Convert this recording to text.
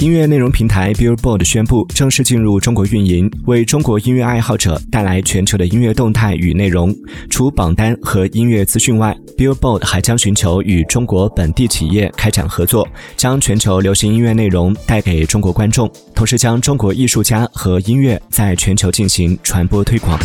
音乐内容平台 billboard 宣布正式进入中国运营为中国音乐爱好者带来全球的音乐动态与内容。除榜单和音乐资讯外 billboard 还将寻求与中国本地企业开展合作将全球流行音乐内容带给中国观众同时将中国艺术家和音乐在全球进行传播推广。